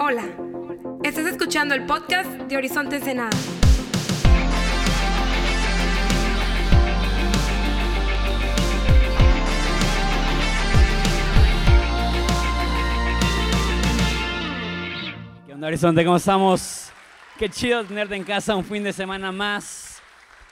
Hola, estás escuchando el podcast de Horizonte Ensenada. ¿Qué onda, Horizonte? ¿Cómo estamos? Qué chido tenerte en casa un fin de semana más.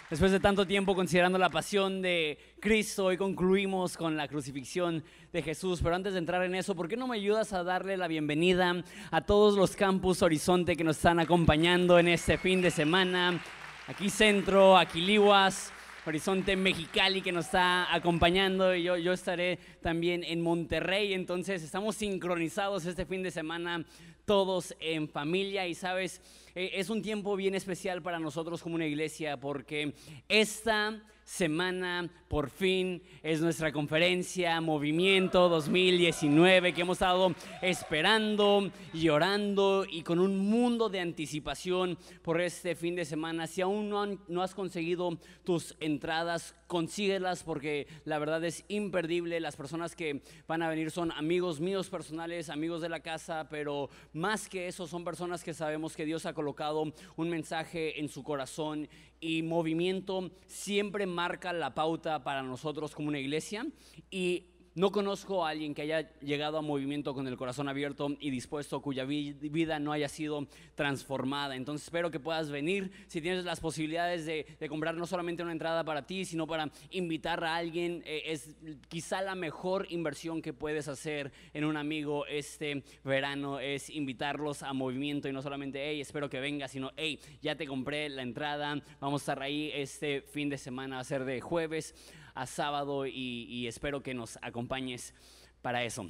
Después de tanto tiempo considerando la pasión de Cristo, hoy concluimos con la crucifixión de Jesús. Pero antes de entrar en eso, ¿por qué no me ayudas a darle la bienvenida a todos los campus Horizonte que nos están acompañando en este fin de semana? Aquí Centro, aquí Liwas, Horizonte Mexicali que nos está acompañando y yo, yo estaré también en Monterrey, entonces estamos sincronizados este fin de semana todos en familia y sabes, eh, es un tiempo bien especial para nosotros como una iglesia porque esta semana por fin es nuestra conferencia Movimiento 2019 que hemos estado esperando y orando y con un mundo de anticipación por este fin de semana. Si aún no, han- no has conseguido tus entradas, consíguelas porque la verdad es imperdible. Las personas que van a venir son amigos míos personales, amigos de la casa, pero más que eso son personas que sabemos que Dios ha colocado un mensaje en su corazón y movimiento siempre marca la pauta para nosotros como una iglesia y no conozco a alguien que haya llegado a movimiento con el corazón abierto y dispuesto, cuya vi- vida no haya sido transformada. Entonces espero que puedas venir. Si tienes las posibilidades de, comprar no solamente una entrada para ti, sino para invitar a alguien, eh, es quizá la mejor inversión que puedes hacer en un amigo este verano, es invitarlos a movimiento y no solamente, hey, espero que vengas, sino, hey, ya te compré la entrada, vamos a estar ahí este fin de semana, va a ser de jueves a sábado y, espero que nos acompañes para eso.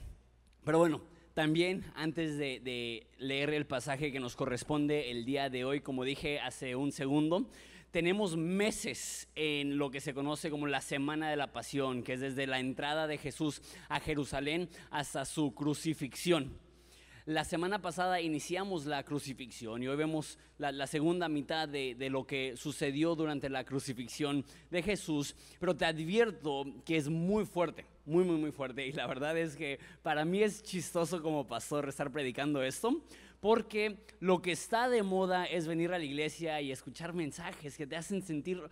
Pero bueno, también antes de, de leer el pasaje que nos corresponde el día de hoy, como dije hace un segundo, tenemos meses en lo que se conoce como la Semana de la Pasión, que es desde la entrada de Jesús a Jerusalén hasta su crucifixión. La semana pasada iniciamos la crucifixión y hoy vemos la, segunda mitad de, de lo que sucedió durante la crucifixión de Jesús, pero te advierto que es muy fuerte, muy, muy, muy fuerte. Y la verdad es que para mí es chistoso como pastor estar predicando esto, porque lo que está de moda es venir a la iglesia y escuchar mensajes que te hacen sentir,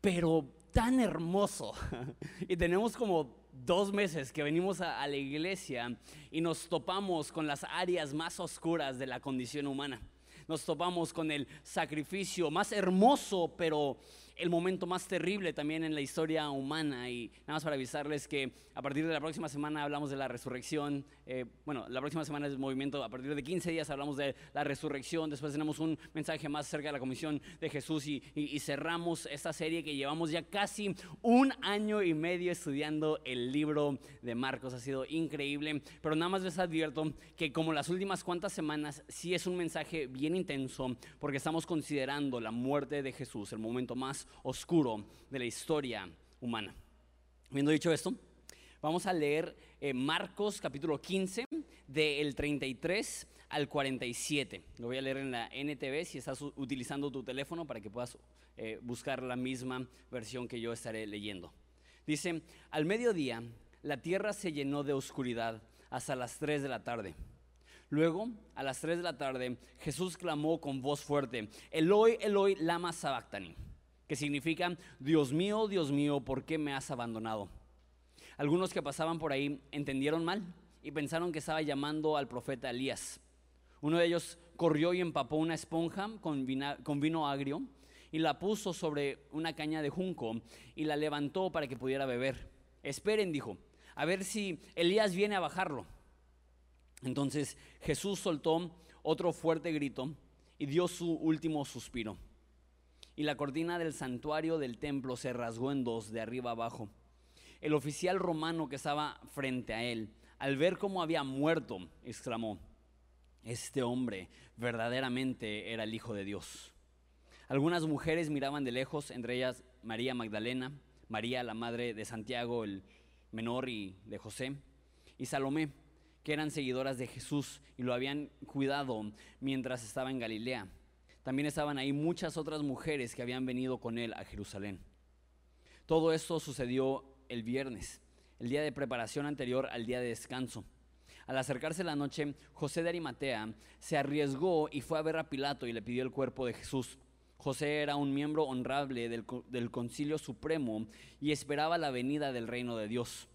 pero tan hermoso. y tenemos como dos meses que venimos a, la iglesia y nos topamos con las áreas más oscuras de la condición humana. Nos topamos con el sacrificio más hermoso, pero el momento más terrible también en la historia humana. Y nada más para avisarles que a partir de la próxima semana hablamos de la resurrección. Eh, bueno, la próxima semana es movimiento. A partir de 15 días hablamos de la resurrección. Después tenemos un mensaje más cerca de la comisión de Jesús y cerramos esta serie que llevamos ya casi un año y medio estudiando el libro de Marcos. Ha sido increíble. Pero nada más les advierto que como las últimas cuantas semanas, sí es un mensaje bien intenso porque estamos considerando la muerte de Jesús, el momento más oscuro de la historia humana. Habiendo dicho esto, vamos a leer eh, Marcos capítulo 15 del 33 al 47. Lo voy a leer en la NTV si estás utilizando tu teléfono para que puedas eh, buscar la misma versión que yo estaré leyendo. Dice, al mediodía la tierra se llenó de oscuridad hasta las 3 de la tarde. Luego, a las 3 de la tarde, Jesús clamó con voz fuerte, Eloi, Eloi, lama sabactani, que significa, Dios mío, Dios mío, ¿por qué me has abandonado? Algunos que pasaban por ahí entendieron mal y pensaron que estaba llamando al profeta Elías. Uno de ellos corrió y empapó una esponja con, con vino agrio y la puso sobre una caña de junco y la levantó para que pudiera beber. Esperen, dijo, a ver si Elías viene a bajarlo. Entonces Jesús soltó otro fuerte grito y dio su último suspiro. Y la cortina del santuario del templo se rasgó en dos, de arriba abajo. El oficial romano que estaba frente a él, al ver cómo había muerto, exclamó, este hombre verdaderamente era el Hijo de Dios. Algunas mujeres miraban de lejos, entre ellas María Magdalena, María la madre de Santiago el menor y de José, y Salomé, que eran seguidoras de Jesús y lo habían cuidado mientras estaba en Galilea. También estaban ahí muchas otras mujeres que habían venido con él a Jerusalén. Todo esto sucedió el viernes, el día de preparación anterior al día de descanso. Al acercarse la noche, José de Arimatea se arriesgó y fue a ver a Pilato y le pidió el cuerpo de Jesús. José era un miembro honrable del, del Concilio Supremo y esperaba la venida del reino de Dios.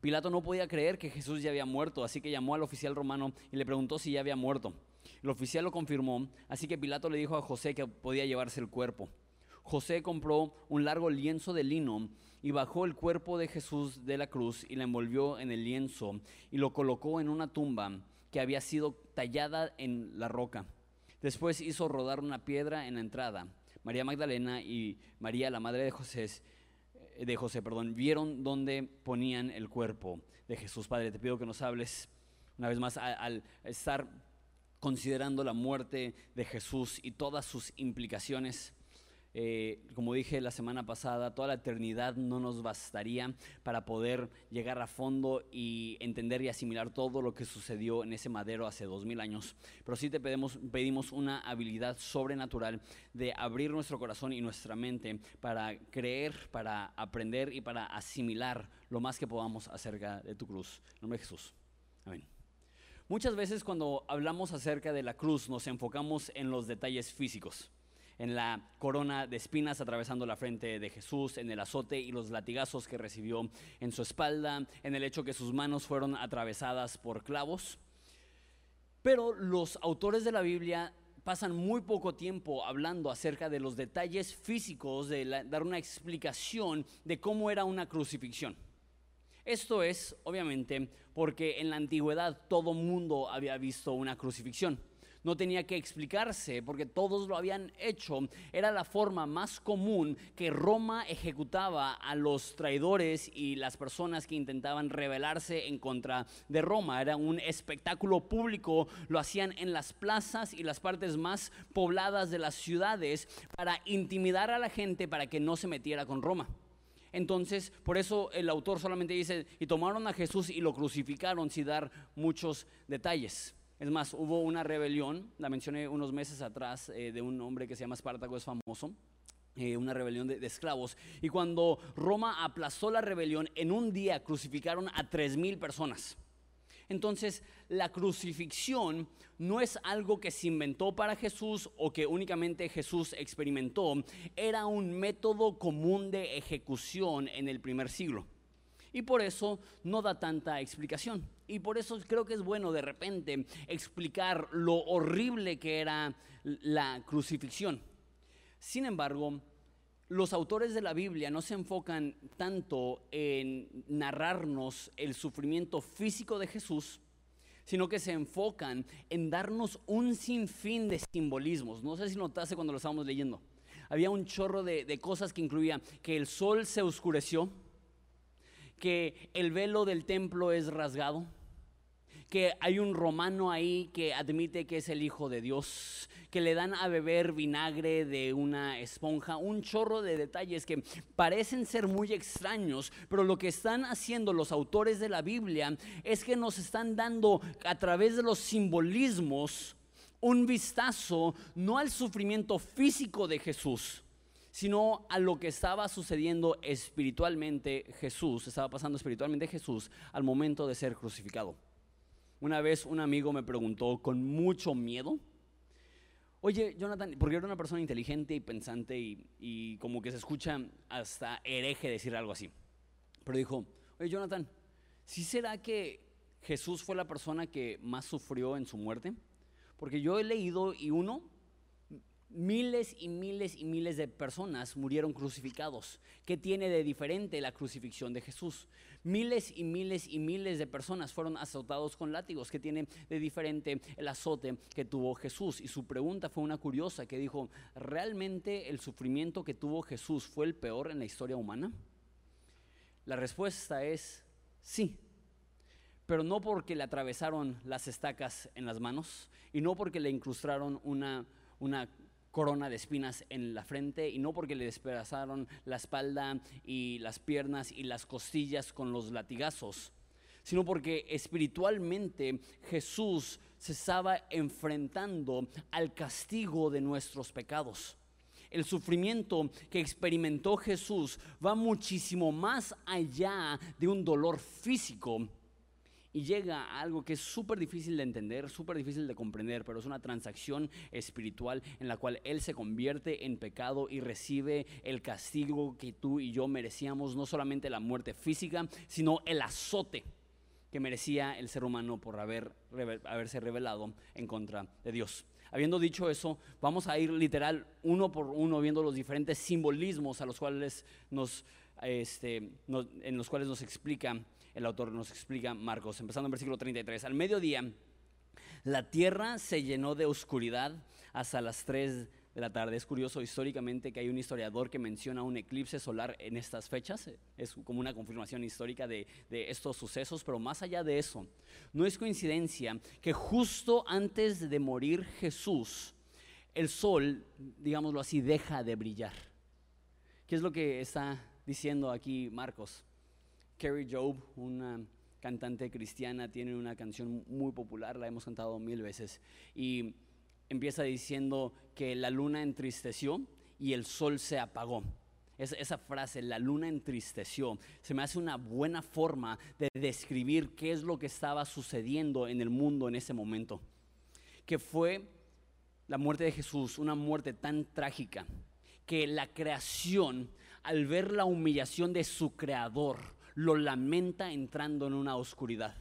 Pilato no podía creer que Jesús ya había muerto, así que llamó al oficial romano y le preguntó si ya había muerto. El oficial lo confirmó, así que Pilato le dijo a José que podía llevarse el cuerpo. José compró un largo lienzo de lino y bajó el cuerpo de Jesús de la cruz y la envolvió en el lienzo y lo colocó en una tumba que había sido tallada en la roca. Después hizo rodar una piedra en la entrada. María Magdalena y María, la madre de José, de José, perdón, vieron dónde ponían el cuerpo de Jesús. Padre, te pido que nos hables una vez más al estar considerando la muerte de Jesús y todas sus implicaciones. Eh, como dije la semana pasada, toda la eternidad no nos bastaría para poder llegar a fondo y entender y asimilar todo lo que sucedió en ese madero hace dos mil años. Pero sí te pedimos, pedimos una habilidad sobrenatural de abrir nuestro corazón y nuestra mente para creer, para aprender y para asimilar lo más que podamos acerca de tu cruz. En nombre de Jesús. Amén. Muchas veces cuando hablamos acerca de la cruz nos enfocamos en los detalles físicos en la corona de espinas atravesando la frente de Jesús, en el azote y los latigazos que recibió en su espalda, en el hecho que sus manos fueron atravesadas por clavos. Pero los autores de la Biblia pasan muy poco tiempo hablando acerca de los detalles físicos, de dar una explicación de cómo era una crucifixión. Esto es, obviamente, porque en la antigüedad todo mundo había visto una crucifixión no tenía que explicarse porque todos lo habían hecho. Era la forma más común que Roma ejecutaba a los traidores y las personas que intentaban rebelarse en contra de Roma. Era un espectáculo público, lo hacían en las plazas y las partes más pobladas de las ciudades para intimidar a la gente para que no se metiera con Roma. Entonces, por eso el autor solamente dice, y tomaron a Jesús y lo crucificaron sin dar muchos detalles. Es más, hubo una rebelión, la mencioné unos meses atrás, eh, de un hombre que se llama Espartaco, es famoso. Eh, una rebelión de, de, esclavos. Y cuando Roma aplazó la rebelión, en un día crucificaron a tres mil personas. Entonces, la crucifixión no es algo que se inventó para Jesús o que únicamente Jesús experimentó, era un método común de ejecución en el primer siglo y por eso no da tanta explicación. Y por eso creo que es bueno de repente explicar lo horrible que era la crucifixión. Sin embargo, los autores de la Biblia no se enfocan tanto en narrarnos el sufrimiento físico de Jesús, sino que se enfocan en darnos un sinfín de simbolismos. No sé si notaste cuando lo estábamos leyendo. Había un chorro de, cosas que incluían que el sol se oscureció, que el velo del templo es rasgado, que hay un romano ahí que admite que es el Hijo de Dios, que le dan a beber vinagre de una esponja, un chorro de detalles que parecen ser muy extraños, pero lo que están haciendo los autores de la Biblia es que nos están dando a través de los simbolismos un vistazo no al sufrimiento físico de Jesús, sino a lo que estaba sucediendo espiritualmente Jesús, estaba pasando espiritualmente Jesús al momento de ser crucificado. Una vez un amigo me preguntó con mucho miedo, oye Jonathan, porque era una persona inteligente y pensante y, como que se escucha hasta hereje decir algo así, pero dijo, oye Jonathan, ¿sí será que Jesús fue la persona que más sufrió en su muerte? Porque yo he leído y uno, miles y miles y miles de personas murieron crucificados. ¿Qué tiene de diferente la crucifixión de Jesús? Miles y miles y miles de personas fueron azotados con látigos. ¿Qué tiene de diferente el azote que tuvo Jesús? Y su pregunta fue una curiosa que dijo, ¿realmente el sufrimiento que tuvo Jesús fue el peor en la historia humana? La respuesta es sí, pero no porque le atravesaron las estacas en las manos y no porque le incrustaron una, una corona de espinas en la frente y no porque le despedazaron la espalda y las piernas y las costillas con los latigazos, sino porque espiritualmente Jesús se estaba enfrentando al castigo de nuestros pecados. El sufrimiento que experimentó Jesús va muchísimo más allá de un dolor físico y llega a algo que es súper difícil de entender, súper difícil de comprender, pero es una transacción espiritual en la cual Él se convierte en pecado y recibe el castigo que tú y yo merecíamos, no solamente la muerte física, sino el azote que merecía el ser humano por haber, haberse revelado en contra de Dios. Habiendo dicho eso, vamos a ir literal uno por uno viendo los diferentes simbolismos a los cuales nos, este, en los cuales nos explica el autor nos explica Marcos, empezando en versículo 33. Al mediodía, la tierra se llenó de oscuridad hasta las 3 de la tarde. Es curioso históricamente que hay un historiador que menciona un eclipse solar en estas fechas. Es como una confirmación histórica de, de, estos sucesos, pero más allá de eso, no es coincidencia que justo antes de morir Jesús, el sol, digámoslo así, deja de brillar. ¿Qué es lo que está diciendo aquí Marcos? Carrie Job, una cantante cristiana, tiene una canción muy popular, la hemos cantado mil veces, y empieza diciendo que la luna entristeció y el sol se apagó. esa frase, la luna entristeció, se me hace una buena forma de describir qué es lo que estaba sucediendo en el mundo en ese momento. Que fue la muerte de Jesús, una muerte tan trágica, que la creación, al ver la humillación de su creador, lo lamenta entrando en una oscuridad.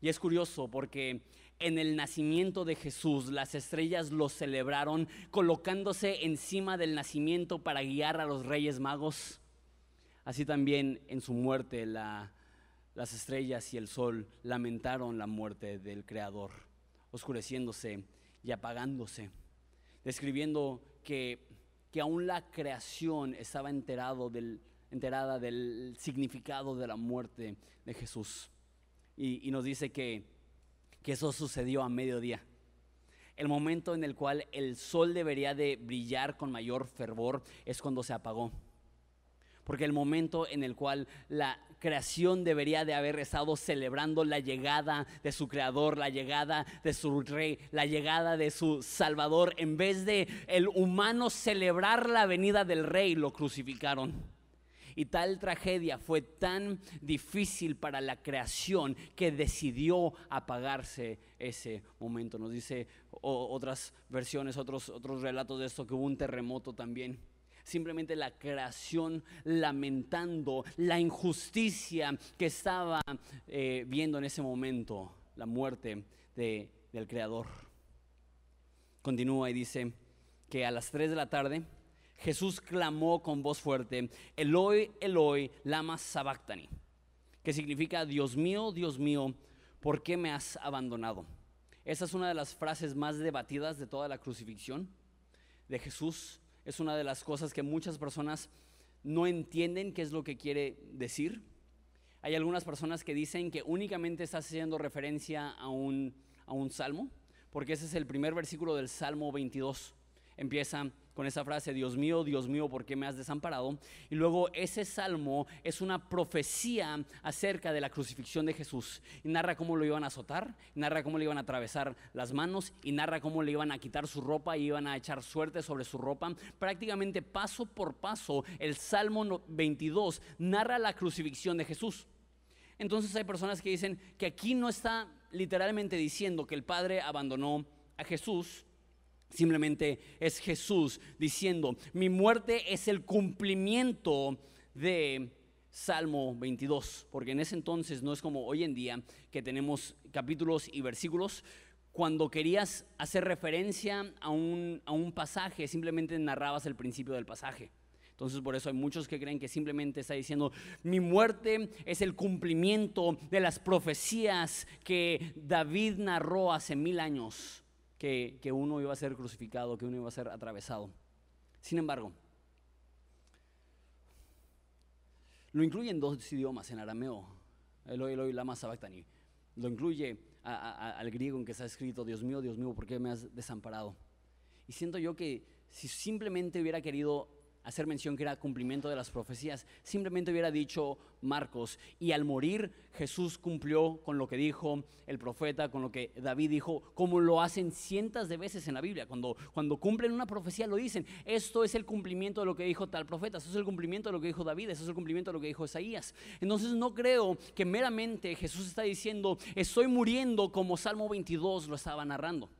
Y es curioso porque en el nacimiento de Jesús las estrellas lo celebraron colocándose encima del nacimiento para guiar a los reyes magos. Así también en su muerte las estrellas y el sol lamentaron la muerte del Creador, oscureciéndose y apagándose, describiendo que, que aún la creación estaba enterado del, enterada del significado de la muerte de Jesús. Y, nos dice que, que eso sucedió a mediodía. El momento en el cual el sol debería de brillar con mayor fervor es cuando se apagó. Porque el momento en el cual la creación debería de haber estado celebrando la llegada de su creador, la llegada de su rey, la llegada de su salvador, en vez de el humano celebrar la venida del rey, lo crucificaron. Y tal tragedia fue tan difícil para la creación que decidió apagarse ese momento. Nos dice otras versiones, otros, otros relatos de esto, que hubo un terremoto también. Simplemente la creación lamentando la injusticia que estaba eh, viendo en ese momento, la muerte del Creador. Continúa y dice que a las 3 de la tarde Jesús clamó con voz fuerte, Eloi, Eloi, lama sabactani, que significa, Dios mío, Dios mío, ¿por qué me has abandonado? Esa es una de las frases más debatidas de toda la crucifixión de Jesús. Es una de las cosas que muchas personas no entienden qué es lo que quiere decir. Hay algunas personas que dicen que únicamente está haciendo referencia a un, a un salmo, porque ese es el primer versículo del Salmo 22. Empieza con esa frase, Dios mío, Dios mío, ¿por qué me has desamparado? Y luego ese salmo es una profecía acerca de la crucifixión de Jesús. Y narra cómo lo iban a azotar, narra cómo le iban a atravesar las manos y narra cómo le iban a quitar su ropa y iban a echar suerte sobre su ropa. Prácticamente paso por paso, el Salmo 22 narra la crucifixión de Jesús. Entonces hay personas que dicen que aquí no está literalmente diciendo que el Padre abandonó a Jesús, Simplemente es Jesús diciendo, mi muerte es el cumplimiento de Salmo 22, porque en ese entonces no es como hoy en día que tenemos capítulos y versículos. Cuando querías hacer referencia a un, a un pasaje, simplemente narrabas el principio del pasaje. Entonces por eso hay muchos que creen que simplemente está diciendo, mi muerte es el cumplimiento de las profecías que David narró hace mil años que, uno iba a ser crucificado, que uno iba a ser atravesado. Sin embargo, lo incluye en dos idiomas, en arameo, lama sabactani. Lo incluye al griego en que está escrito, Dios mío, Dios mío, ¿por qué me has desamparado? Y siento yo que si simplemente hubiera querido hacer mención que era cumplimiento de las profecías. Simplemente hubiera dicho Marcos, y al morir Jesús cumplió con lo que dijo el profeta, con lo que David dijo, como lo hacen cientos de veces en la Biblia. Cuando, cuando cumplen una profecía lo dicen, esto es el cumplimiento de lo que dijo tal profeta, eso es el cumplimiento de lo que dijo David, eso es el cumplimiento de lo que dijo Isaías. Entonces no creo que meramente Jesús está diciendo, estoy muriendo como Salmo 22 lo estaba narrando.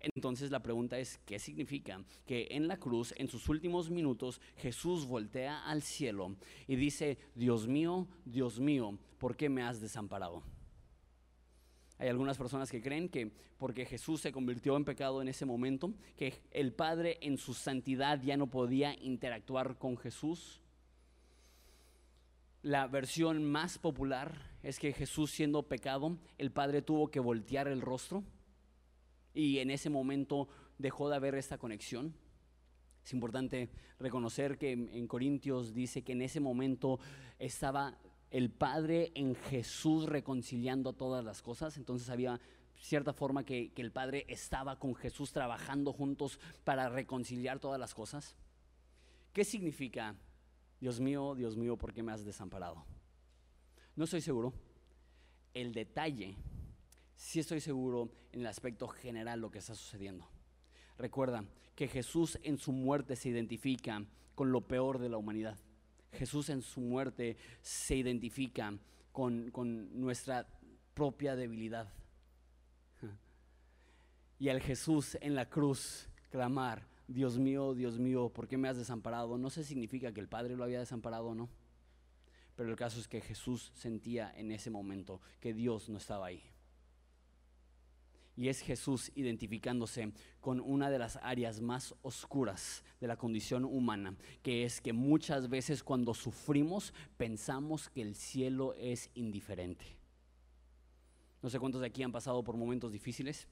Entonces la pregunta es, ¿qué significa que en la cruz, en sus últimos minutos, Jesús voltea al cielo y dice, Dios mío, Dios mío, ¿por qué me has desamparado? Hay algunas personas que creen que porque Jesús se convirtió en pecado en ese momento, que el Padre en su santidad ya no podía interactuar con Jesús. La versión más popular es que Jesús siendo pecado, el Padre tuvo que voltear el rostro y en ese momento dejó de haber esta conexión. Es importante reconocer que en Corintios dice que en ese momento estaba el Padre en Jesús reconciliando todas las cosas, entonces había cierta forma que, el Padre estaba con Jesús trabajando juntos para reconciliar todas las cosas. ¿Qué significa, Dios mío, Dios mío, por qué me has desamparado? No estoy seguro. El detalle sí estoy seguro en el aspecto general lo que está sucediendo. Recuerda que Jesús en su muerte se identifica con lo peor de la humanidad. Jesús en su muerte se identifica con, con nuestra propia debilidad. Y al Jesús en la cruz clamar, Dios mío, Dios mío, ¿por qué me has desamparado? No se significa que el Padre lo había desamparado no. Pero el caso es que Jesús sentía en ese momento que Dios no estaba ahí y es Jesús identificándose con una de las áreas más oscuras de la condición humana, que es que muchas veces cuando sufrimos pensamos que el cielo es indiferente. No sé cuántos de aquí han pasado por momentos difíciles,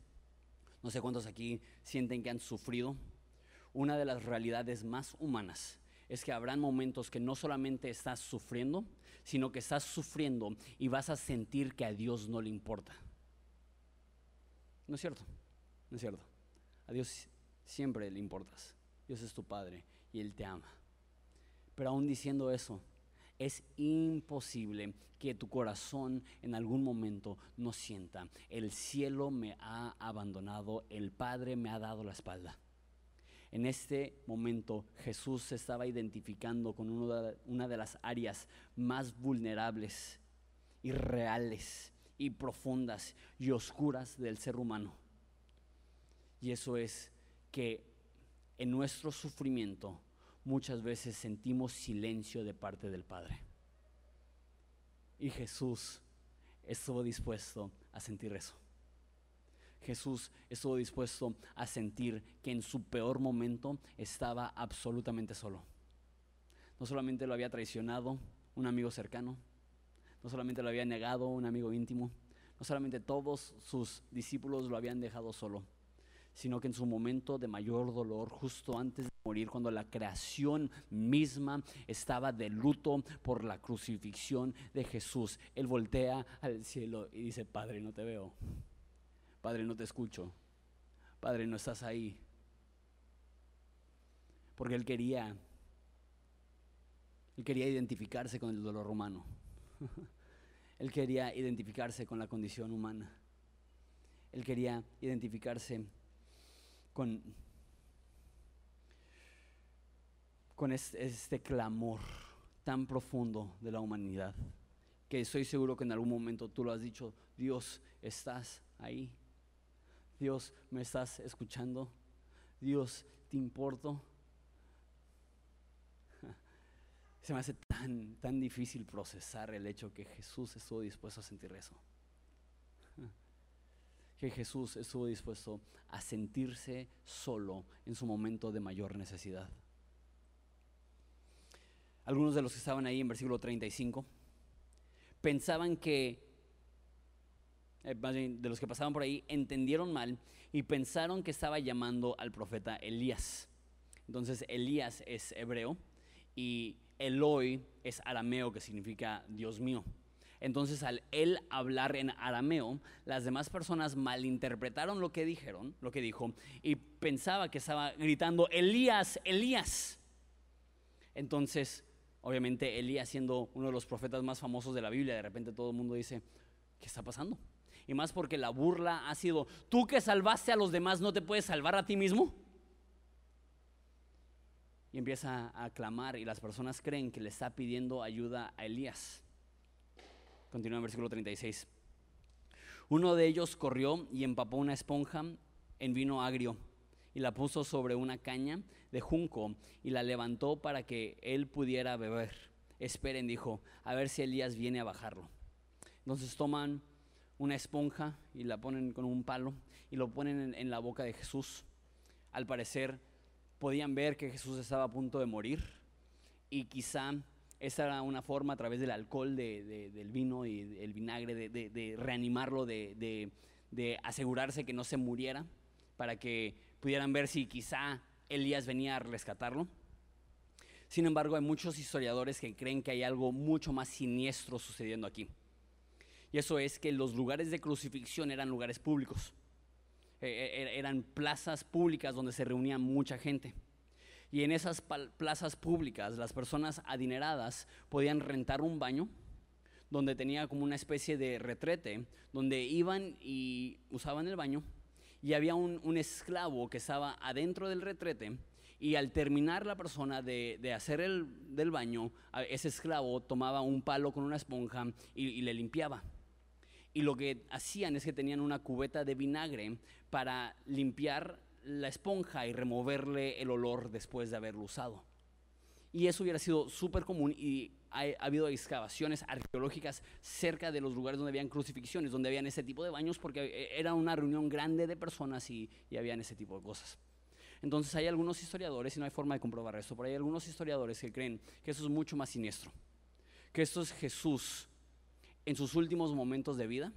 no sé cuántos aquí sienten que han sufrido. Una de las realidades más humanas es que habrán momentos que no solamente estás sufriendo, sino que estás sufriendo y vas a sentir que a Dios no le importa. No es cierto, no es cierto. A Dios siempre le importas. Dios es tu Padre y Él te ama. Pero aún diciendo eso, es imposible que tu corazón en algún momento no sienta, el cielo me ha abandonado, el Padre me ha dado la espalda. En este momento Jesús se estaba identificando con una de las áreas más vulnerables y reales y profundas y oscuras del ser humano. Y eso es que en nuestro sufrimiento muchas veces sentimos silencio de parte del Padre. Y Jesús estuvo dispuesto a sentir eso. Jesús estuvo dispuesto a sentir que en su peor momento estaba absolutamente solo. No solamente lo había traicionado un amigo cercano, no solamente lo había negado un amigo íntimo, no solamente todos sus discípulos lo habían dejado solo, sino que en su momento de mayor dolor, justo antes de morir, cuando la creación misma estaba de luto por la crucifixión de Jesús, él voltea al cielo y dice, Padre, no te veo, Padre, no te escucho, Padre, no estás ahí. Porque él quería, él quería identificarse con el dolor humano. Él quería identificarse con la condición humana. Él quería identificarse con, con este, este, clamor tan profundo de la humanidad, que estoy seguro que en algún momento tú lo has dicho, Dios, estás ahí. Dios, me estás escuchando. Dios, te importo. Se me hace tan, tan difícil procesar el hecho que Jesús estuvo dispuesto a sentir eso. Que Jesús estuvo dispuesto a sentirse solo en su momento de mayor necesidad. Algunos de los que estaban ahí en versículo 35 pensaban que, eh, de los que pasaban por ahí, entendieron mal y pensaron que estaba llamando al profeta Elías. Entonces Elías es hebreo y Eloi es arameo, que significa Dios mío. Entonces, al él hablar en arameo, las demás personas malinterpretaron lo que dijeron, lo que dijo, y pensaba que estaba gritando, Elías, Elías. Entonces, obviamente Elías siendo uno de los profetas más famosos de la Biblia, de repente todo el mundo dice, ¿qué está pasando? Y más porque la burla ha sido, tú que salvaste a los demás, ¿no te puedes salvar a ti mismo? Y empieza a clamar y las personas creen que le está pidiendo ayuda a Elías. Continúa en versículo 36. Uno de ellos corrió y empapó una esponja en vino agrio y la puso sobre una caña de junco y la levantó para que él pudiera beber. Esperen, dijo, a ver si Elías viene a bajarlo. Entonces toman una esponja y la ponen con un palo y lo ponen en, la boca de Jesús. Al parecer podían ver que Jesús estaba a punto de morir y quizá esa era una forma a través del alcohol del vino y el vinagre de, reanimarlo, de, asegurarse que no se muriera, para que pudieran ver si quizá Elías venía a rescatarlo. Sin embargo, hay muchos historiadores que creen que hay algo mucho más siniestro sucediendo aquí. Y eso es que los lugares de crucifixión eran lugares públicos. E, e, eran plazas públicas donde se reunía mucha gente. Y en esas plazas públicas las personas adineradas podían rentar un baño donde tenía como una especie de retrete, donde iban y usaban el baño y había un, esclavo que estaba adentro del retrete y al terminar la persona de, hacer el del baño, ese esclavo tomaba un palo con una esponja y le limpiaba. Y lo que hacían es que tenían una cubeta de vinagre para limpiar la esponja y removerle el olor después de haberlo usado. Y eso hubiera sido súper común y ha, habido excavaciones arqueológicas cerca de los lugares donde habían crucifixiones, donde habían ese tipo de baños, porque eh, era una reunión grande de personas y, y habían ese tipo de cosas. Entonces hay algunos historiadores, y no hay forma de comprobar esto, pero hay algunos historiadores que creen que eso es mucho más siniestro, que esto es Jesús en sus últimos momentos de vida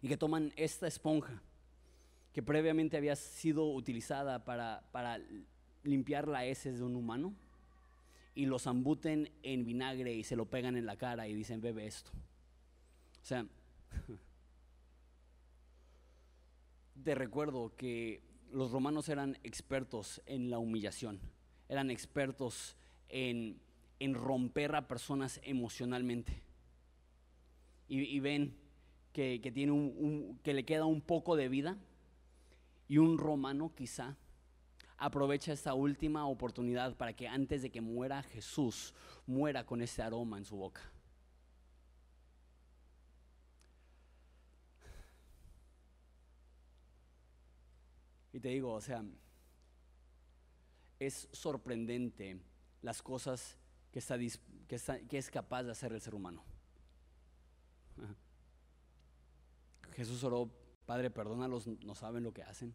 y que toman esta esponja que previamente había sido utilizada para, para limpiar la heces de un humano y los zambuten en vinagre y se lo pegan en la cara y dicen, bebe esto. O sea, te recuerdo que los romanos eran expertos en la humillación, eran expertos en, en romper a personas emocionalmente. Y, ven que, tiene un, que le queda un poco de vida y un romano quizá aprovecha esta última oportunidad para que antes de que muera Jesús, muera con ese aroma en su boca. Y te digo, o sea, es sorprendente las cosas que, está, que, que es capaz de hacer el ser humano. Jesús oró Padre, perdónalos, no saben lo que hacen.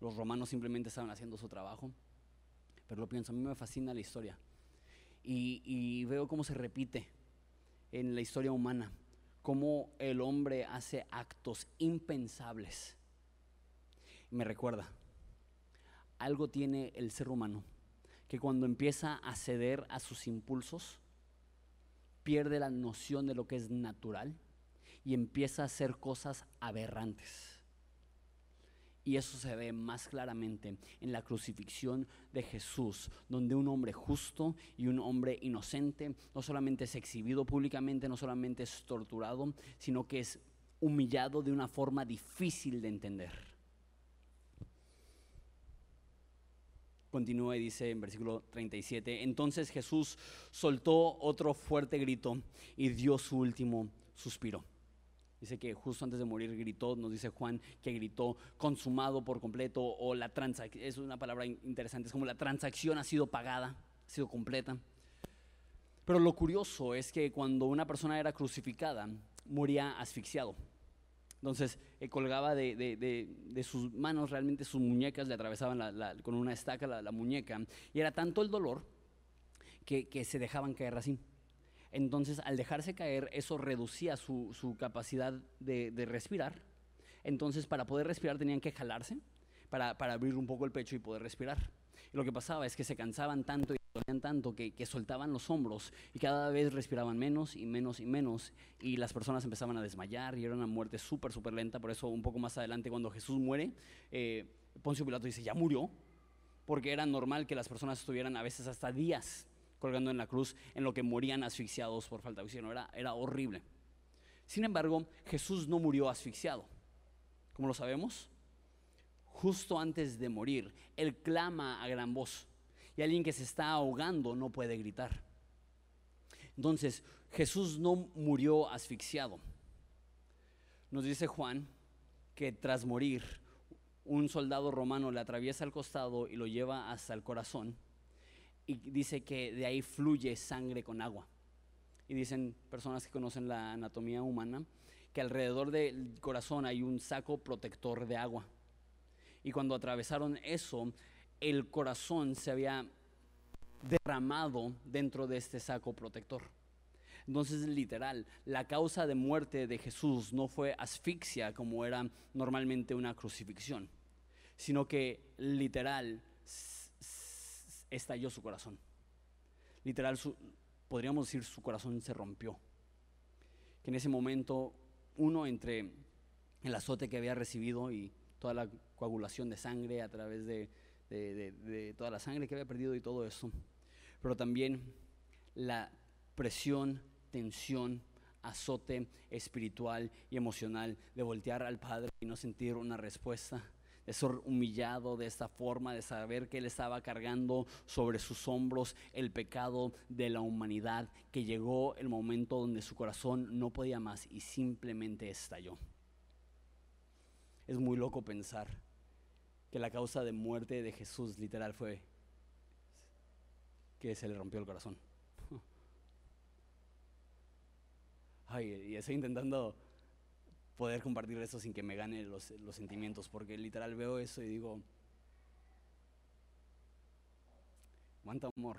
Los romanos simplemente estaban haciendo su trabajo. Pero lo pienso, a mí me fascina la historia. Y, veo cómo se repite en la historia humana, cómo el hombre hace actos impensables. Me recuerda, algo tiene el ser humano que cuando empieza a ceder a sus impulsos, pierde la noción de lo que es natural y empieza a hacer cosas aberrantes. Y eso se ve más claramente en la crucifixión de Jesús, donde un hombre justo y un hombre inocente no solamente es exhibido públicamente, no solamente es torturado, sino que es humillado de una forma difícil de entender. Continúa y dice en versículo 37, entonces Jesús soltó otro fuerte grito y dio su último suspiro. Dice que justo antes de morir gritó, nos dice Juan, que gritó consumado por completo o la transacción, es una palabra interesante, es como la transacción ha sido pagada, ha sido completa. Pero lo curioso es que cuando una persona era crucificada, moría asfixiado. Entonces eh, colgaba de, sus manos, realmente sus muñecas le atravesaban con una estaca la, muñeca. Y era tanto el dolor que, que se dejaban caer así. Entonces, al dejarse caer, eso reducía su, capacidad de, respirar. Entonces, para poder respirar tenían que jalarse para, abrir un poco el pecho y poder respirar. Y lo que pasaba es que se cansaban tanto y dolían tanto que, soltaban los hombros y cada vez respiraban menos y menos y menos y las personas empezaban a desmayar y era una muerte súper, súper lenta. Por eso un poco más adelante cuando Jesús muere, eh, Poncio Pilato dice, ya murió, porque era normal que las personas estuvieran a veces hasta días colgando en la cruz, en lo que morían asfixiados por falta de oxígeno. Era, era horrible. Sin embargo, Jesús no murió asfixiado. Como lo sabemos, justo antes de morir, Él clama a gran voz. Y alguien que se está ahogando no puede gritar. Entonces, Jesús no murió asfixiado. Nos dice Juan que tras morir, un soldado romano le atraviesa el costado y lo lleva hasta el corazón. Y dice que de ahí fluye sangre con agua. Y dicen personas que conocen la anatomía humana que alrededor del corazón hay un saco protector de agua. Y cuando atravesaron eso, el corazón se había derramado dentro de este saco protector. Entonces, literal, la causa de muerte de Jesús no fue asfixia como era normalmente una crucifixión, sino que literal estalló su corazón. Literal, podríamos decir, su corazón se rompió. Que en ese momento, uno entre el azote que había recibido y toda la coagulación de sangre a través de, de toda la sangre que había perdido y todo eso, pero también la presión tensión, azote espiritual y emocional de voltear al Padre y no sentir una respuesta, de humillado de esta forma, de saber que Él estaba cargando sobre sus hombros el pecado de la humanidad, que llegó el momento donde su corazón no podía más y simplemente estalló. Es muy loco pensar que la causa de muerte de Jesús literal fue que se le rompió el corazón. y estoy intentando poder compartir eso sin que me gane los, los sentimientos, porque literal veo eso y digo, cuánto amor,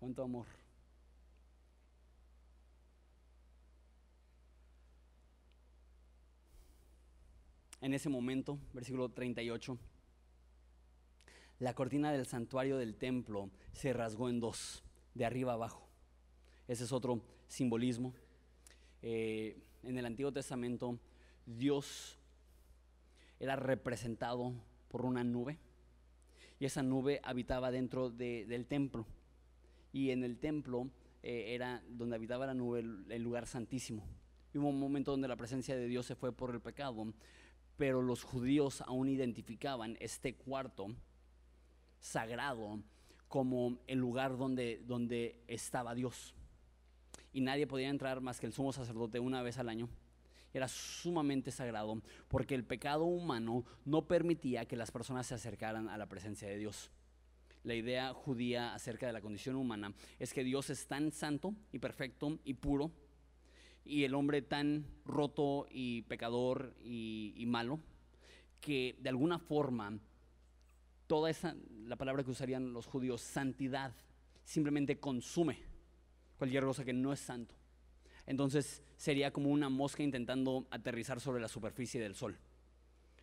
cuánto amor. En ese momento, versículo 38, la cortina del santuario del templo se rasgó en dos, de arriba abajo. Ese es otro simbolismo. Eh, en el Antiguo Testamento Dios era representado por una nube y esa nube habitaba dentro del templo y en el templo eh, era donde habitaba la nube el, lugar santísimo. Hubo un momento donde la presencia de Dios se fue por el pecado, pero los judíos aún identificaban este cuarto sagrado como el lugar donde estaba Dios y nadie podía entrar más que el sumo sacerdote una vez al año. Era sumamente sagrado porque el pecado humano no permitía que las personas se acercaran a la presencia de Dios. La idea judía acerca de la condición humana es que Dios es tan santo y perfecto y puro y el hombre tan roto y pecador y, malo que de alguna forma toda esa, la palabra que usarían los judíos, santidad, simplemente consume cualquier cosa que no es santo. Entonces sería como una mosca intentando aterrizar sobre la superficie del sol.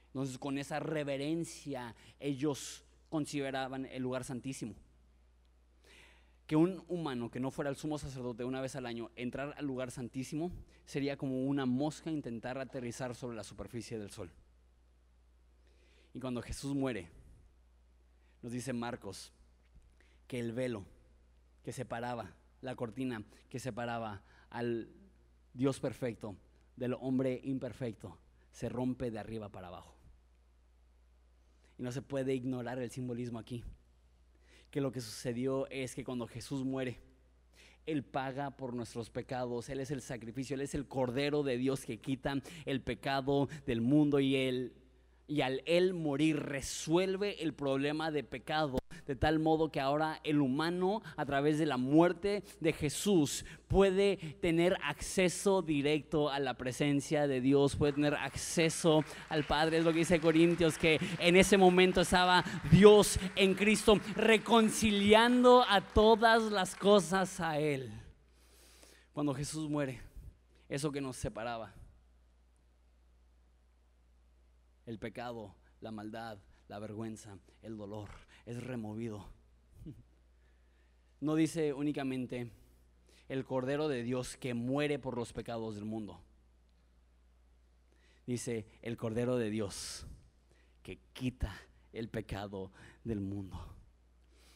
Entonces con esa reverencia ellos consideraban el lugar santísimo. Que un humano que no fuera el sumo sacerdote una vez al año entrar al lugar santísimo sería como una mosca intentar aterrizar sobre la superficie del sol. Y cuando Jesús muere, nos dice Marcos que el velo que separaba la cortina que separaba al Dios perfecto del hombre imperfecto se rompe de arriba para abajo. Y no se puede ignorar el simbolismo aquí. Que lo que sucedió es que cuando Jesús muere, Él paga por nuestros pecados, Él es el sacrificio, Él es el Cordero de Dios que quita el pecado del mundo y Él, y al Él morir resuelve el problema de pecado de tal modo que ahora el humano a través de la muerte de Jesús puede tener acceso directo a la presencia de Dios, puede tener acceso al Padre. Es lo que dice Corintios, que en ese momento estaba Dios en Cristo reconciliando a todas las cosas a Él. Cuando Jesús muere, eso que nos separaba, el pecado, la maldad, la vergüenza, el dolor, es removido. No dice únicamente el Cordero de Dios que muere por los pecados del mundo. Dice el Cordero de Dios que quita el pecado del mundo.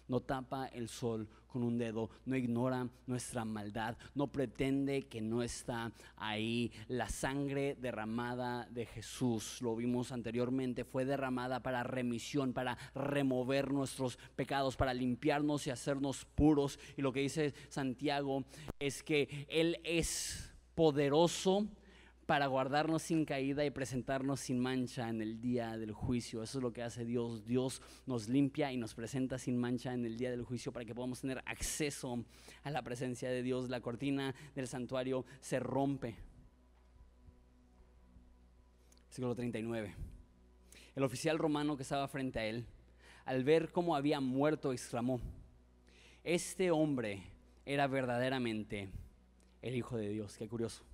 no tapa el sol con un dedo, no ignora nuestra maldad, no pretende que no está ahí. La sangre derramada de Jesús, lo vimos anteriormente, fue derramada para remisión, para remover nuestros pecados, para limpiarnos y hacernos puros. Y lo que dice Santiago es que Él es poderoso para guardarnos sin caída y presentarnos sin mancha en el día del juicio. Eso es lo que hace Dios. Dios nos limpia y nos presenta sin mancha en el día del juicio para que podamos tener acceso a la presencia de Dios. La cortina del santuario se rompe. Siglo 39. El oficial romano que estaba frente a él, al ver cómo había muerto, exclamó, este hombre era verdaderamente el Hijo de Dios. Qué curioso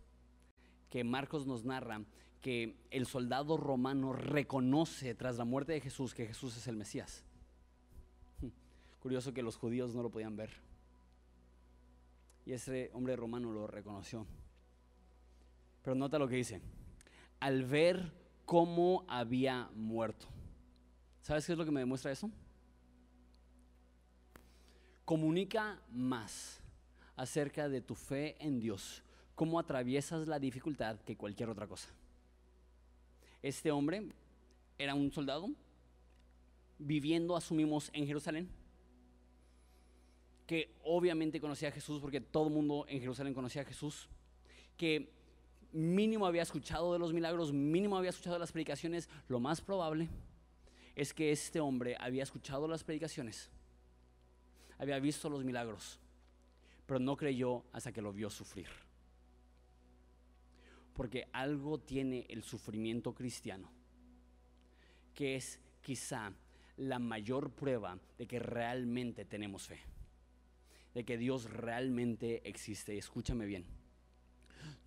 que Marcos nos narra que el soldado romano reconoce tras la muerte de Jesús que Jesús es el Mesías. Curioso que los judíos no lo podían ver. Y ese hombre romano lo reconoció. Pero nota lo que dice. Al ver cómo había muerto. ¿Sabes qué es lo que me demuestra eso? Comunica más acerca de tu fe en Dios cómo atraviesas la dificultad que cualquier otra cosa. Este hombre era un soldado viviendo, asumimos, en Jerusalén, que obviamente conocía a Jesús porque todo el mundo en Jerusalén conocía a Jesús, que mínimo había escuchado de los milagros, mínimo había escuchado de las predicaciones, lo más probable es que este hombre había escuchado las predicaciones, había visto los milagros, pero no creyó hasta que lo vio sufrir porque algo tiene el sufrimiento cristiano, que es quizá la mayor prueba de que realmente tenemos fe, de que Dios realmente existe. Escúchame bien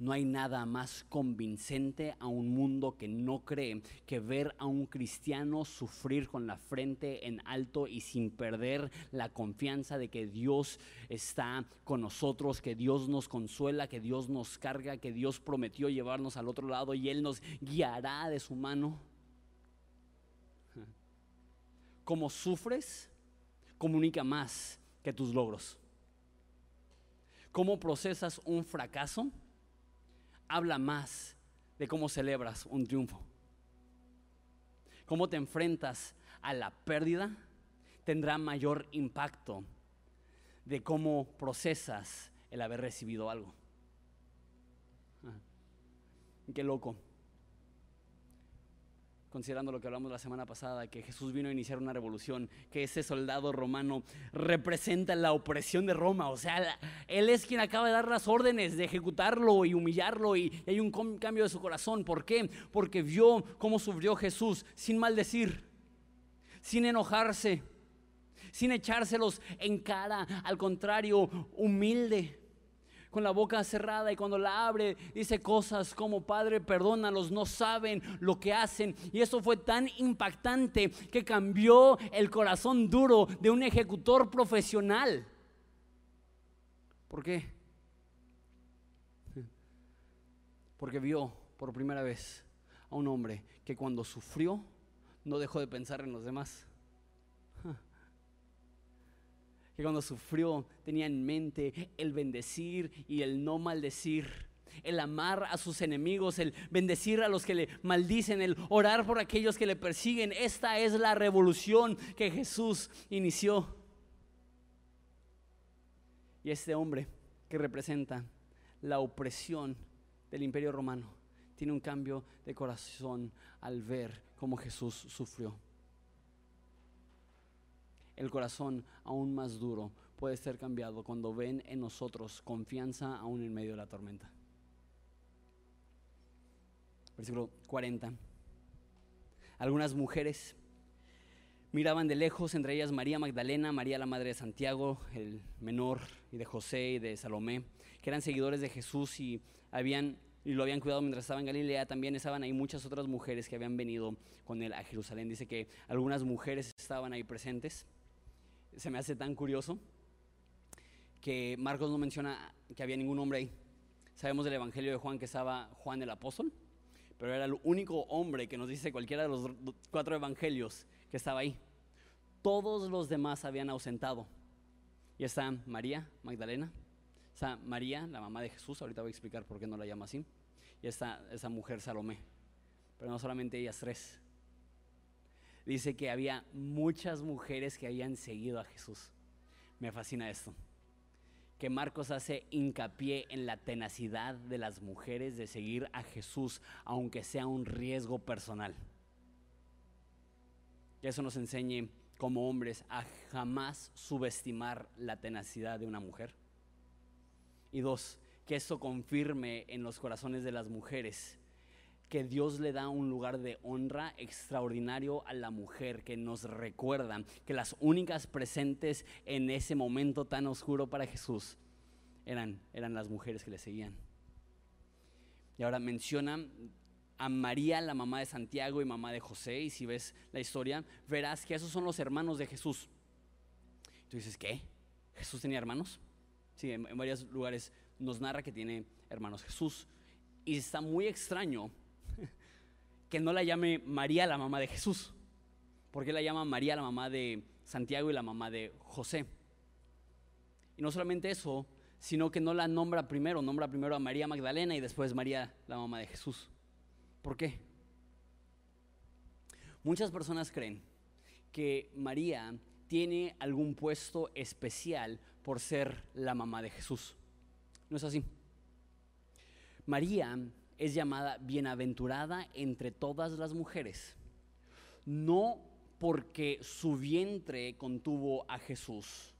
no hay nada más convincente a un mundo que no cree que ver a un cristiano sufrir con la frente en alto y sin perder la confianza de que Dios está con nosotros, que Dios nos consuela, que Dios nos carga, que Dios prometió llevarnos al otro lado y Él nos guiará de su mano. Como sufres, comunica más que tus logros. ¿Cómo procesas un fracaso? Habla más de cómo celebras un triunfo. Cómo te enfrentas a la pérdida tendrá mayor impacto de cómo procesas el haber recibido algo. Ah, qué loco considerando lo que hablamos la semana pasada, que Jesús vino a iniciar una revolución, que ese soldado romano representa la opresión de Roma, o sea, él es quien acaba de dar las órdenes de ejecutarlo y humillarlo y, hay un cambio de su corazón. ¿Por qué? Porque vio cómo sufrió Jesús sin maldecir, sin enojarse, sin echárselos en cara, al contrario, humilde con la boca cerrada y cuando la abre dice cosas como, Padre, perdónalos, no saben lo que hacen. Y eso fue tan impactante que cambió el corazón duro de un ejecutor profesional. ¿Por qué? Porque vio por primera vez a un hombre que cuando sufrió no dejó de pensar en los demás que cuando sufrió tenía en mente el bendecir y el no maldecir el amar a sus enemigos, el bendecir a los que le maldicen, el orar por aquellos que le persiguen. Esta es la revolución que Jesús inició. Y este hombre que representa la opresión del imperio romano tiene un cambio de corazón al ver cómo Jesús sufrió el corazón aún más duro puede ser cambiado cuando ven en nosotros confianza aún en medio de la tormenta. Versículo 40. Algunas mujeres miraban de lejos, entre ellas María Magdalena, María la madre de Santiago, el menor, y de José y de Salomé, que eran seguidores de Jesús y habían y lo habían cuidado mientras estaba en Galilea. También estaban ahí muchas otras mujeres que habían venido con él a Jerusalén. Dice que algunas mujeres estaban ahí presentes se me hace tan curioso que Marcos no menciona que había ningún hombre ahí. Sabemos del Evangelio de Juan que estaba Juan el apóstol, pero era el único hombre que nos dice cualquiera de los cuatro evangelios que estaba ahí. todos los demás habían ausentado. Y está María Magdalena, está María, la mamá de Jesús, ahorita voy a explicar por qué no la llama así, y está esa mujer Salomé. Pero no solamente ellas tres. Dice que había muchas mujeres que habían seguido a Jesús. Me fascina esto. Que Marcos hace hincapié en la tenacidad de las mujeres de seguir a Jesús, aunque sea un riesgo personal. Que eso nos enseñe como hombres a jamás subestimar la tenacidad de una mujer. Y dos, que eso confirme en los corazones de las mujeres que Dios le da un lugar de honra extraordinario a la mujer, que nos recuerda que las únicas presentes en ese momento tan oscuro para Jesús eran, eran las mujeres que le seguían. Y ahora menciona a María, la mamá de Santiago y mamá de José, y si ves la historia, verás que esos son los hermanos de Jesús. Tú dices, ¿qué? ¿Jesús tenía hermanos? Sí, en, varios lugares nos narra que tiene hermanos Jesús. Y está muy extraño que no la llame María la mamá de Jesús. porque la llama María la mamá de Santiago y la mamá de José? Y no solamente eso, sino que no la nombra primero, nombra primero a María Magdalena y después María la mamá de Jesús. ¿Por qué? Muchas personas creen que María tiene algún puesto especial por ser la mamá de Jesús. No es así. María es llamada bienaventurada entre todas las mujeres, no porque su vientre contuvo a Jesús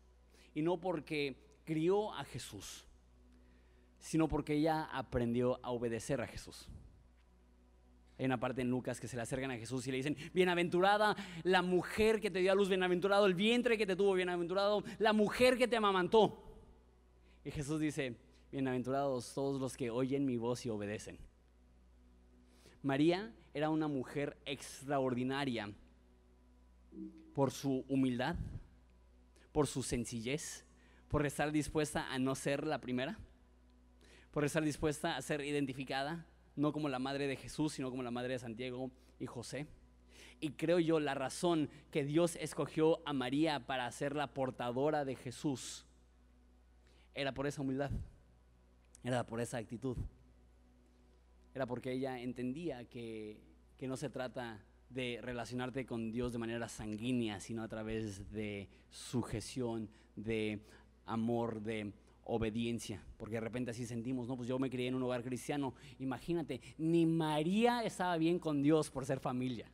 y no porque crió a Jesús, sino porque ella aprendió a obedecer a Jesús. Hay una parte en Lucas que se le acercan a Jesús y le dicen, bienaventurada la mujer que te dio a luz, bienaventurado el vientre que te tuvo, bienaventurado la mujer que te amamantó. Y Jesús dice, bienaventurados todos los que oyen mi voz y obedecen. María era una mujer extraordinaria por su humildad, por su sencillez, por estar dispuesta a no ser la primera, por estar dispuesta a ser identificada no como la madre de Jesús, sino como la madre de Santiago y José. Y creo yo la razón que Dios escogió a María para ser la portadora de Jesús era por esa humildad, era por esa actitud, era porque ella entendía que, que no se trata de relacionarte con Dios de manera sanguínea, sino a través de sujeción, de amor, de obediencia, porque de repente así sentimos, no, pues yo me crié en un hogar cristiano, imagínate, ni María estaba bien con Dios por ser familia,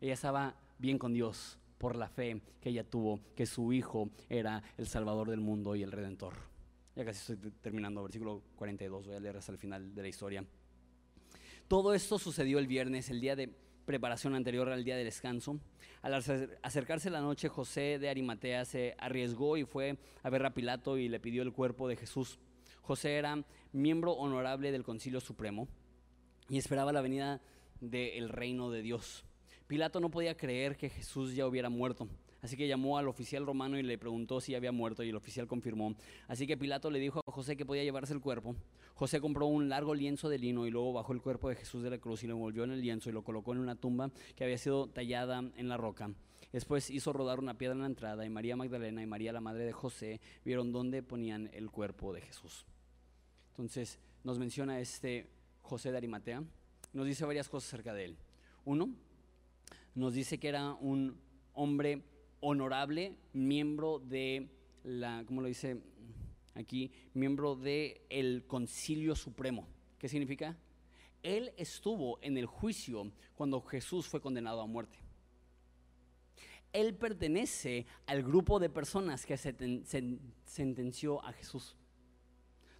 ella estaba bien con Dios por la fe que ella tuvo, que su hijo era el Salvador del mundo y el Redentor. Ya casi estoy terminando, versículo 42, voy a leer hasta el final de la historia. Todo esto sucedió el viernes, el día de preparación anterior al día del descanso. Al acercarse la noche, José de Arimatea se arriesgó y fue a ver a Pilato y le pidió el cuerpo de Jesús. José era miembro honorable del Concilio Supremo y esperaba la venida del reino de Dios. Pilato no podía creer que Jesús ya hubiera muerto. Así que llamó al oficial romano y le preguntó si había muerto y el oficial confirmó. Así que Pilato le dijo a José que podía llevarse el cuerpo. José compró un largo lienzo de lino y luego bajó el cuerpo de Jesús de la cruz y lo envolvió en el lienzo y lo colocó en una tumba que había sido tallada en la roca. Después hizo rodar una piedra en la entrada y María Magdalena y María la madre de José vieron dónde ponían el cuerpo de Jesús. Entonces nos menciona este José de Arimatea, nos dice varias cosas acerca de él. Uno, nos dice que era un hombre honorable, miembro de la, ¿cómo lo dice aquí? Miembro del el Concilio Supremo. ¿Qué significa? Él estuvo en el juicio cuando Jesús fue condenado a muerte. Él pertenece al grupo de personas que se, sentenció a Jesús.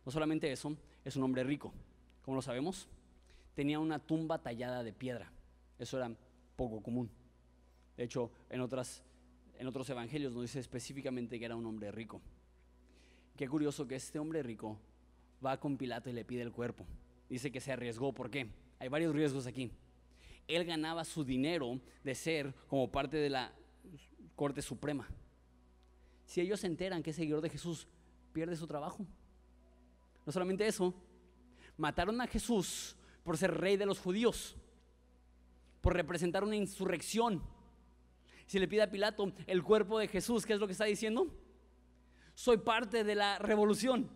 No solamente eso, es un hombre rico. ¿Cómo lo sabemos? Tenía una tumba tallada de piedra. Eso era poco común. De hecho, en otras en otros evangelios nos dice específicamente que era un hombre rico. Qué curioso que este hombre rico va con Pilato y le pide el cuerpo. Dice que se arriesgó. ¿Por qué? Hay varios riesgos aquí. Él ganaba su dinero de ser como parte de la Corte Suprema. Si ellos se enteran que es seguidor de Jesús, pierde su trabajo. No solamente eso, mataron a Jesús por ser rey de los judíos, por representar una insurrección Si le pide a Pilato el cuerpo de Jesús, ¿qué es lo que está diciendo? Soy parte de la revolución.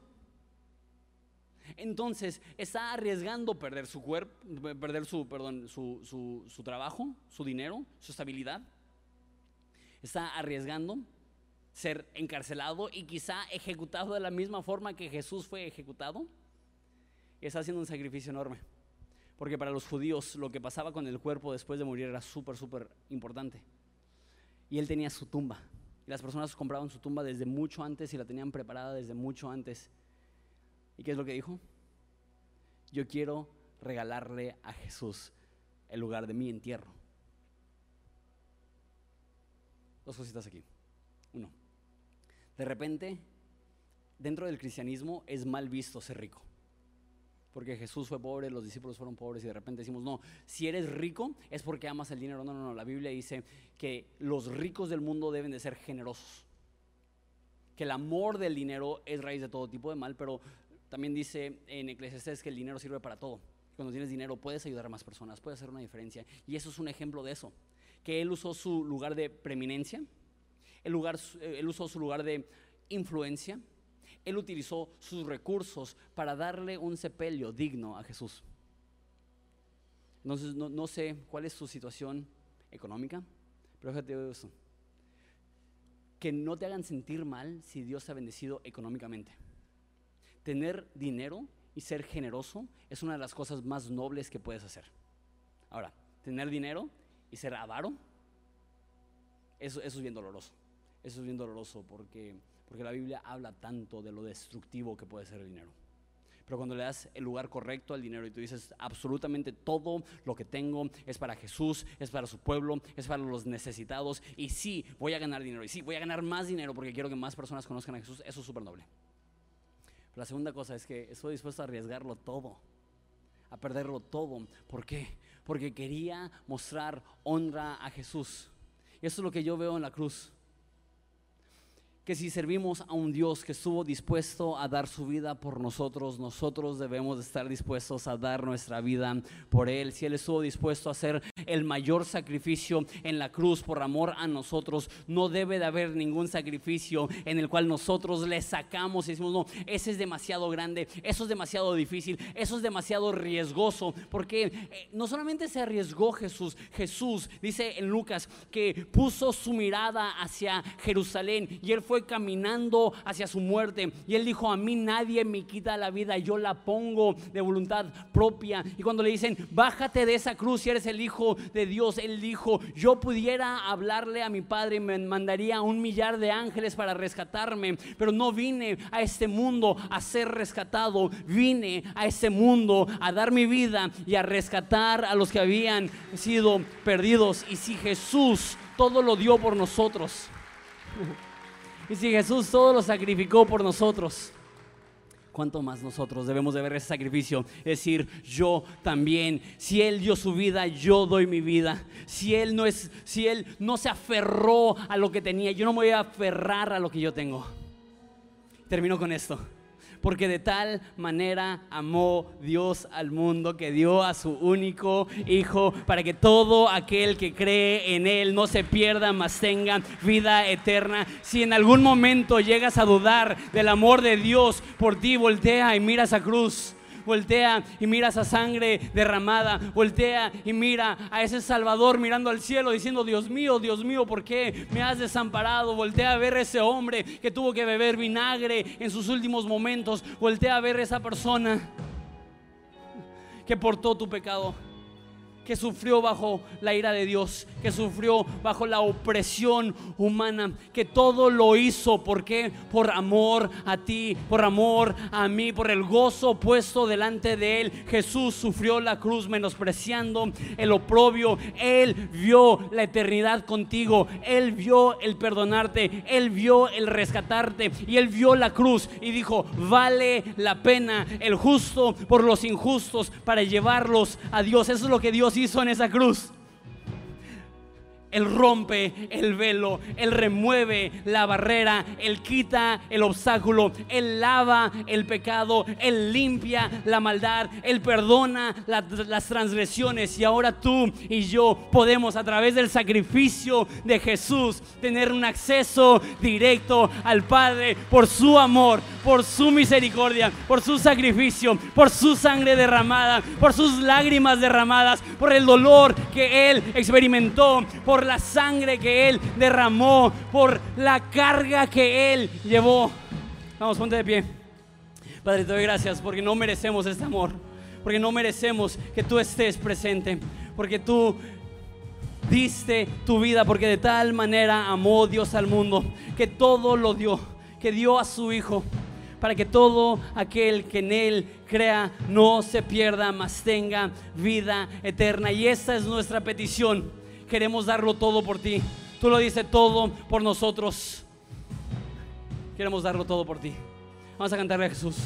Entonces está arriesgando perder su cuerpo, perder su, perdón, su, su trabajo, su dinero, su estabilidad. Está arriesgando ser encarcelado y quizá ejecutado de la misma forma que Jesús fue ejecutado. Y está haciendo un sacrificio enorme. Porque para los judíos lo que pasaba con el cuerpo después de morir era súper, súper importante. Y él tenía su tumba. Y las personas compraban su tumba desde mucho antes y la tenían preparada desde mucho antes. ¿Y qué es lo que dijo? Yo quiero regalarle a Jesús el lugar de mi entierro. Dos cositas aquí. Uno, de repente, dentro del cristianismo es mal visto ser rico porque Jesús fue pobre, los discípulos fueron pobres y de repente decimos, no, si eres rico es porque amas el dinero. No, no, no, la Biblia dice que los ricos del mundo deben de ser generosos. Que el amor del dinero es raíz de todo tipo de mal, pero también dice en Eclesiastes que el dinero sirve para todo. Cuando tienes dinero puedes ayudar a más personas, puedes hacer una diferencia. Y eso es un ejemplo de eso. Que él usó su lugar de preeminencia, él, lugar, él usó su lugar de influencia, él utilizó sus recursos para darle un sepelio digno a Jesús. Entonces, no, sé cuál es su situación económica, pero fíjate eso. Que no te hagan sentir mal si Dios te ha bendecido económicamente. Tener dinero y ser generoso es una de las cosas más nobles que puedes hacer. Ahora, tener dinero y ser avaro, eso, eso es bien doloroso. Eso es bien doloroso porque porque la Biblia habla tanto de lo destructivo que puede ser el dinero. Pero cuando le das el lugar correcto al dinero y tú dices, absolutamente todo lo que tengo es para Jesús, es para su pueblo, es para los necesitados, y sí, voy a ganar dinero, y sí, voy a ganar más dinero porque quiero que más personas conozcan a Jesús, eso es súper noble. la segunda cosa es que estoy dispuesto a arriesgarlo todo, a perderlo todo. ¿Por qué? Porque quería mostrar honra a Jesús. Y eso es lo que yo veo en la cruz que si servimos a un Dios que estuvo dispuesto a dar su vida por nosotros, nosotros debemos estar dispuestos a dar nuestra vida por Él. Si Él estuvo dispuesto a hacer el mayor sacrificio en la cruz por amor a nosotros, no debe de haber ningún sacrificio en el cual nosotros le sacamos y decimos, no, ese es demasiado grande, eso es demasiado difícil, eso es demasiado riesgoso, porque eh, no solamente se arriesgó Jesús, Jesús dice en Lucas que puso su mirada hacia Jerusalén y Él fue caminando hacia su muerte. Y él dijo, a mí nadie me quita la vida, yo la pongo de voluntad propia. Y cuando le dicen, bájate de esa cruz si eres el Hijo de Dios, él dijo, yo pudiera hablarle a mi Padre y me mandaría un millar de ángeles para rescatarme, pero no vine a este mundo a ser rescatado, vine a este mundo a dar mi vida y a rescatar a los que habían sido perdidos. Y si Jesús todo lo dio por nosotros, y si Jesús todo lo sacrificó por nosotros, ¿cuánto más nosotros debemos de ver ese sacrificio? Es decir, yo también, si Él dio su vida, yo doy mi vida. Si Él no es, si Él no se aferró a lo que tenía, yo no me voy a aferrar a lo que yo tengo. Termino con esto. Porque de tal manera amó Dios al mundo que dio a su único Hijo para que todo aquel que cree en Él no se pierda, mas tenga vida eterna. Si en algún momento llegas a dudar del amor de Dios por ti, voltea y mira esa cruz voltea y mira esa sangre derramada, voltea y mira a ese Salvador mirando al cielo diciendo, Dios mío, Dios mío, ¿por qué me has desamparado? Voltea a ver a ese hombre que tuvo que beber vinagre en sus últimos momentos, voltea a ver a esa persona que portó tu pecado que sufrió bajo la ira de Dios, que sufrió bajo la opresión humana, que todo lo hizo, ¿por qué? Por amor a ti, por amor a mí, por el gozo puesto delante de él. Jesús sufrió la cruz menospreciando el oprobio. Él vio la eternidad contigo, él vio el perdonarte, él vio el rescatarte y él vio la cruz y dijo, vale la pena el justo por los injustos para llevarlos a Dios. Eso es lo que Dios hizo en esa cruz. Él rompe el velo, Él remueve la barrera, Él quita el obstáculo, Él lava el pecado, Él limpia la maldad, Él perdona las transgresiones. Y ahora tú y yo podemos a través del sacrificio de Jesús tener un acceso directo al Padre por su amor, por su misericordia, por su sacrificio, por su sangre derramada, por sus lágrimas derramadas, por el dolor que Él experimentó, por por la sangre que Él derramó, por la carga que Él llevó. Vamos, ponte de pie. Padre, te doy gracias porque no merecemos este amor, porque no merecemos que tú estés presente, porque tú diste tu vida, porque de tal manera amó Dios al mundo, que todo lo dio, que dio a su Hijo para que todo aquel que en Él crea no se pierda, mas tenga vida eterna. Y esta es nuestra petición queremos darlo todo por ti. Tú lo dices todo por nosotros. Queremos darlo todo por ti. Vamos a cantarle a Jesús.